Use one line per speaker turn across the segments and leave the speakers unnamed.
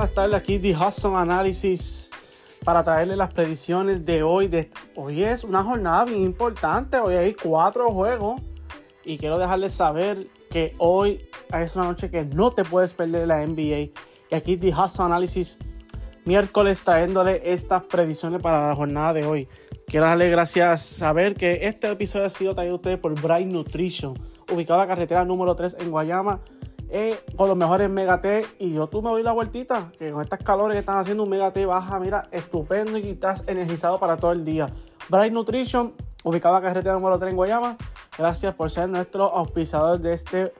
Buenas tardes, aquí The Hudson Analysis para traerles las predicciones de hoy. De, hoy es una jornada bien importante, hoy hay cuatro juegos y quiero dejarles saber que hoy es una noche que no te puedes perder la NBA. Y aquí The Hudson Analysis miércoles trayéndole estas predicciones para la jornada de hoy. Quiero darle gracias saber que este episodio ha sido traído a ustedes por Bright Nutrition, ubicado en la carretera número 3 en Guayama con los mejores Mega T. Y yo tú me doy la vueltita, que con estas calores que están haciendo un Mega T baja, mira, estupendo y estás energizado para todo el día. Bright Nutrition, ubicado en carretera número 3 en Guayama. Gracias por ser nuestro auspiciador de este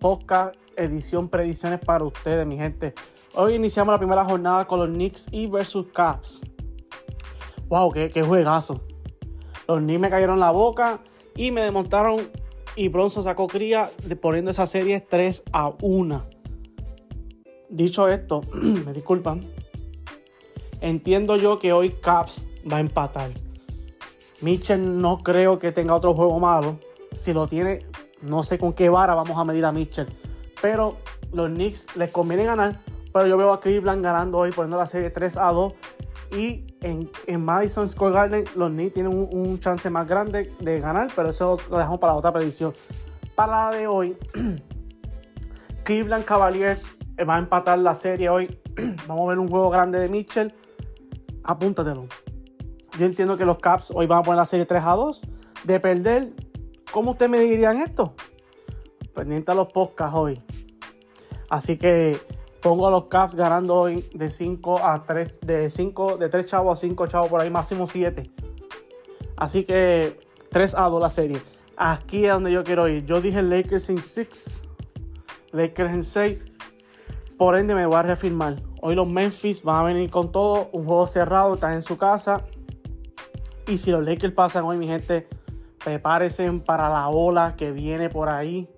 podcast edición predicciones para ustedes, mi gente. Hoy iniciamos la primera jornada con los Knicks y versus Caps. Wow, qué, juegazo. Los Knicks me cayeron la boca y me demostraron y Bronson sacó cría poniendo esa serie 3 a 1. Dicho esto, me disculpan. Entiendo yo que hoy Caps va a empatar. Mitchell no creo que tenga otro juego malo. Si lo tiene, no sé con qué vara vamos a medir a Mitchell. Pero los Knicks les conviene ganar. Pero yo veo a Cleveland ganando hoy, poniendo la serie 3 a 2. Y en, Madison Square Garden los Knicks tienen un, chance más grande de ganar, pero eso lo dejamos para otra predicción. Para la de hoy, Cleveland Cavaliers va a empatar la serie hoy. Vamos a ver un juego grande de Mitchell. Apúntatelo. Yo entiendo que los Caps hoy van a poner la serie 3 a 2. De perder, ¿cómo ustedes me dirían esto? Pendiente a los podcasts hoy. Así que Pongo a los Caps ganando hoy de 5 a 3, de 5, de 3 chavos a 5 chavos, por ahí máximo 7. Así que 3 a 2 la serie. Aquí es donde yo quiero ir. Yo dije Lakers en 6, Lakers en 6. Por ende me voy a reafirmar. Hoy los Memphis van a venir con todo. Un juego cerrado, están en su casa. Y si los Lakers pasan hoy, mi gente, prepárense para la ola que viene por ahí.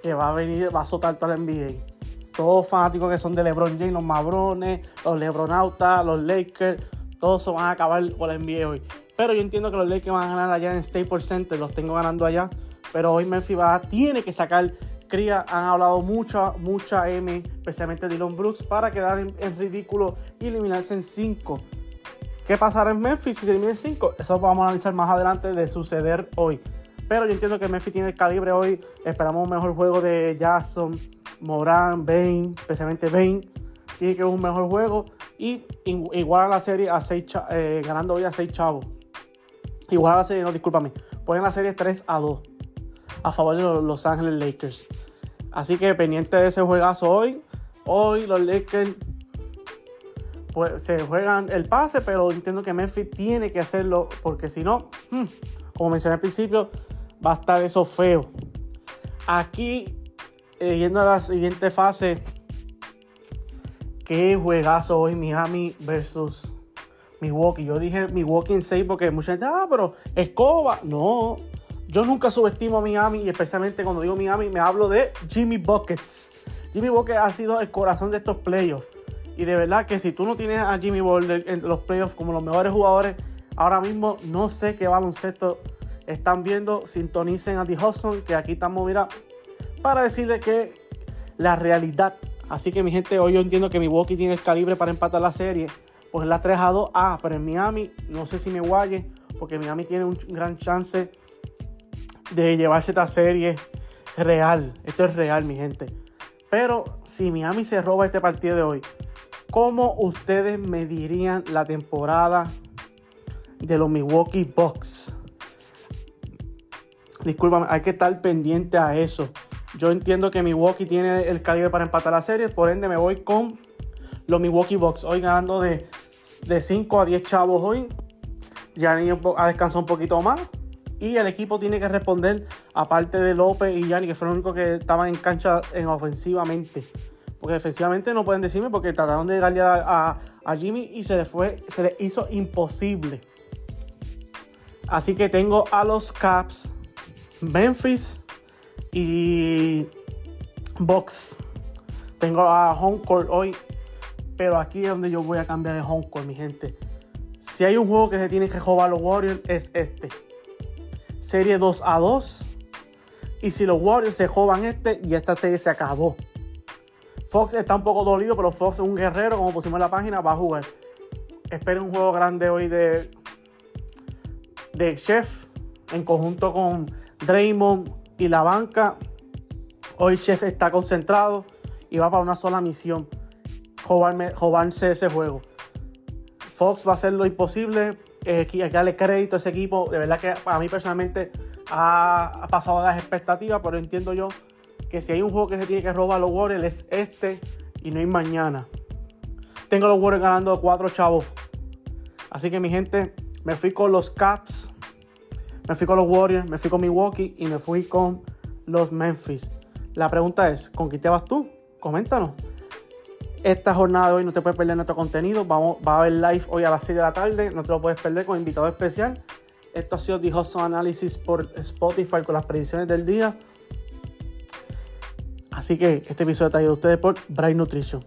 Que va a venir, va a soltar toda la NBA todos fanáticos que son de LeBron James, los Mabrones, los LeBronautas, los Lakers, todos se van a acabar con la NBA hoy. Pero yo entiendo que los Lakers van a ganar allá en Staples Center, los tengo ganando allá. Pero hoy Memphis tiene que sacar cría. Han hablado mucha, mucha M, especialmente Dylan Brooks, para quedar en, ridículo y eliminarse en 5. ¿Qué pasará en Memphis si se elimina en 5? Eso vamos a analizar más adelante de suceder hoy. Pero yo entiendo que Memphis tiene el calibre hoy. Esperamos un mejor juego de Jackson Moran, Bane, especialmente Bane, tiene que ser un mejor juego y igual a la serie a 6 eh, ganando hoy a 6 chavos. Igual a la serie, no, discúlpame. Ponen la serie 3 a 2 a favor de los Los Ángeles Lakers. Así que pendiente de ese juegazo hoy. Hoy los Lakers pues, se juegan el pase, pero entiendo que Memphis tiene que hacerlo porque si no, hmm, como mencioné al principio, va a estar eso feo. Aquí eh, yendo a la siguiente fase, qué juegazo hoy Miami versus Milwaukee. Yo dije Milwaukee en 6 porque mucha gente, ah, pero escoba. No, yo nunca subestimo a Miami y especialmente cuando digo Miami me hablo de Jimmy Buckets. Jimmy Buckets ha sido el corazón de estos playoffs. Y de verdad que si tú no tienes a Jimmy Butler en los playoffs como los mejores jugadores, ahora mismo no sé qué baloncesto están viendo. Sintonicen a The Hudson, que aquí estamos, mira, para decirle que la realidad. Así que mi gente, hoy yo entiendo que Milwaukee tiene el calibre para empatar la serie. Pues la 3 a 2. Ah, pero en Miami no sé si me guaye. Porque Miami tiene un gran chance de llevarse esta serie real. Esto es real, mi gente. Pero si Miami se roba este partido de hoy, ¿cómo ustedes medirían la temporada de los Milwaukee Bucks? Disculpame, hay que estar pendiente a eso. Yo entiendo que Milwaukee tiene el calibre para empatar la serie, por ende me voy con los Milwaukee Bucks. Hoy ganando de, de 5 a 10 chavos hoy. Yanni ha descansado un poquito más. Y el equipo tiene que responder, aparte de López y Yanni, que fueron los únicos que estaban en cancha en ofensivamente. Porque defensivamente no pueden decirme porque trataron de darle a, a, Jimmy y se les fue, se les hizo imposible. Así que tengo a los Caps, Memphis, y box. Tengo a Homecourt hoy, pero aquí es donde yo voy a cambiar de Homecourt, mi gente. Si hay un juego que se tiene que jugar los Warriors, es este. Serie 2 a 2. Y si los Warriors se joban este, y esta serie se acabó. Fox está un poco dolido, pero Fox es un guerrero, como pusimos en la página, va a jugar. Esperen un juego grande hoy de, de Chef en conjunto con Draymond y la banca. Hoy Chef está concentrado y va para una sola misión, jugarse ese juego. Fox va a hacer lo imposible, eh, hay que darle crédito a ese equipo, de verdad que a mí personalmente ha, pasado las expectativas, pero entiendo yo que si hay un juego que se tiene que robar a los Warriors es este y no hay mañana. Tengo los Warriors ganando cuatro chavos. Así que mi gente, me fui con los Caps, me fui con los Warriors, me fui con Milwaukee y me fui con los Memphis. La pregunta es, ¿con quién te vas tú? Coméntanos. Esta jornada de hoy no te puedes perder nuestro contenido. Vamos, va a haber live hoy a las 6 de la tarde. No te lo puedes perder con invitado especial. Esto ha sido The Hustle Analysis por Spotify con las predicciones del día. Así que este episodio está traído a ustedes por Bright Nutrition.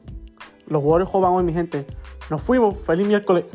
Los Warriors juegan hoy, mi gente. Nos fuimos. Feliz miércoles.